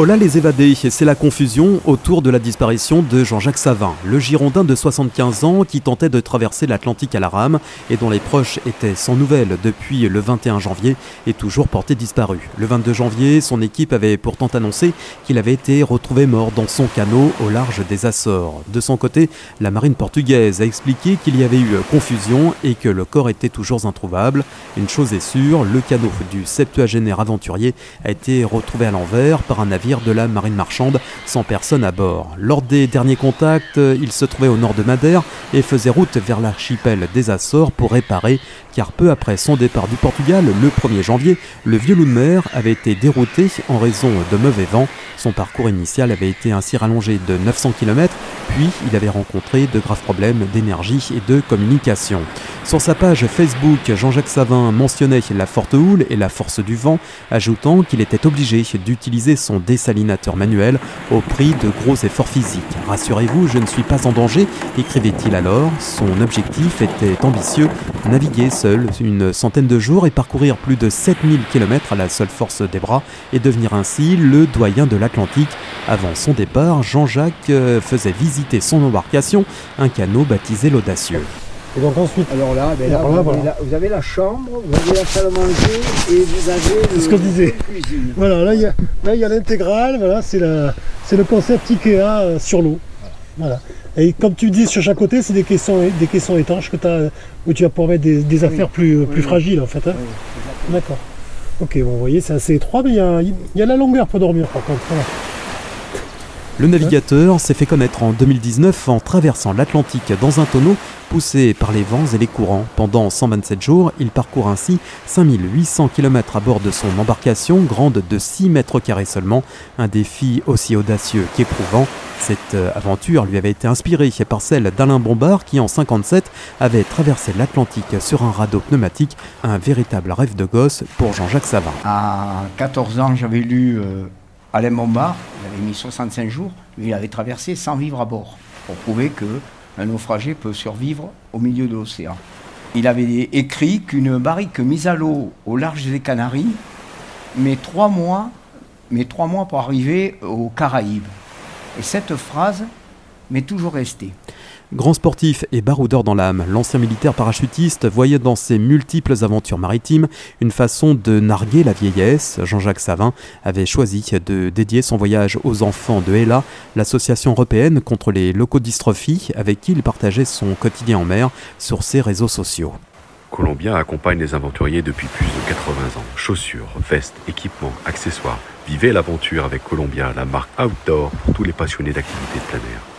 Là les évadés, c'est la confusion autour de la disparition de Jean-Jacques Savin, le Girondin de 75 ans qui tentait de traverser l'Atlantique à la rame et dont les proches étaient sans nouvelles depuis le 21 janvier et toujours porté disparu. Le 22 janvier, son équipe avait pourtant annoncé qu'il avait été retrouvé mort dans son canot au large des Açores. De son côté, la marine portugaise a expliqué qu'il y avait eu confusion et que le corps était toujours introuvable. Une chose est sûre, le canot du septuagénaire aventurier a été retrouvé à l'envers par un navire de la marine marchande sans personne à bord. Lors des derniers contacts, il se trouvait au nord de Madère et faisait route vers l'archipel des Açores pour réparer, car peu après son départ du Portugal, le 1er janvier, le vieux loup de mer avait été dérouté en raison de mauvais vent. Son parcours initial avait été ainsi rallongé de 900 km, puis il avait rencontré de graves problèmes d'énergie et de communication. Sur sa page Facebook, Jean-Jacques Savin mentionnait la forte houle et la force du vent, ajoutant qu'il était obligé d'utiliser son salinateur manuel au prix de gros efforts physiques. Rassurez-vous, je ne suis pas en danger, écrivait-il alors. Son objectif était ambitieux, naviguer seul une centaine de jours et parcourir plus de 7000 km à la seule force des bras et devenir ainsi le doyen de l'Atlantique. Avant son départ, Jean-Jacques euh, faisait visiter son embarcation, un canot baptisé l'Audacieux. Et donc ensuite. Alors là, ben là, vous, avez la, chambre, vous avez la salle à manger et vous avez. ce que je disais. Voilà, là il y a l'intégrale, voilà, c'est le concept Ikea euh, sur l'eau. Voilà. Et comme tu dis, sur chaque côté, c'est des caissons, des caissons étanches que as, où tu vas pouvoir mettre des, affaires plus, plus fragiles en fait. Hein. D'accord. Ok, bon, vous voyez, c'est assez étroit, mais il y a, y a, la longueur pour dormir par contre. Le navigateur s'est fait connaître en 2019 en traversant l'Atlantique dans un tonneau poussé par les vents et les courants. Pendant 127 jours, il parcourt ainsi 5800 km à bord de son embarcation, grande de 6 mètres carrés seulement. Un défi aussi audacieux qu'éprouvant. Cette aventure lui avait été inspirée par celle d'Alain Bombard qui en 57 avait traversé l'Atlantique sur un radeau pneumatique, un véritable rêve de gosse pour Jean-Jacques Savin. À 14 ans, j'avais lu euh, Alain Bombard, il avait mis 65 jours, lui il avait traversé sans vivre à bord, pour prouver qu'un naufragé peut survivre au milieu de l'océan. Il avait écrit qu'une barrique mise à l'eau au large des Canaries met trois mois, met trois mois pour arriver aux Caraïbes. Et cette phrase m'est toujours restée. Grand sportif et baroudeur dans l'âme, l'ancien militaire parachutiste voyait dans ses multiples aventures maritimes une façon de narguer la vieillesse. Jean-Jacques Savin avait choisi de dédier son voyage aux enfants de HELA, l'association européenne contre les leucodystrophies, avec qui il partageait son quotidien en mer sur ses réseaux sociaux. Colombien accompagne les aventuriers depuis plus de 80 ans. Chaussures, vestes, équipements, accessoires. Vivez l'aventure avec Columbia, la marque outdoor pour tous les passionnés d'activités de plein air.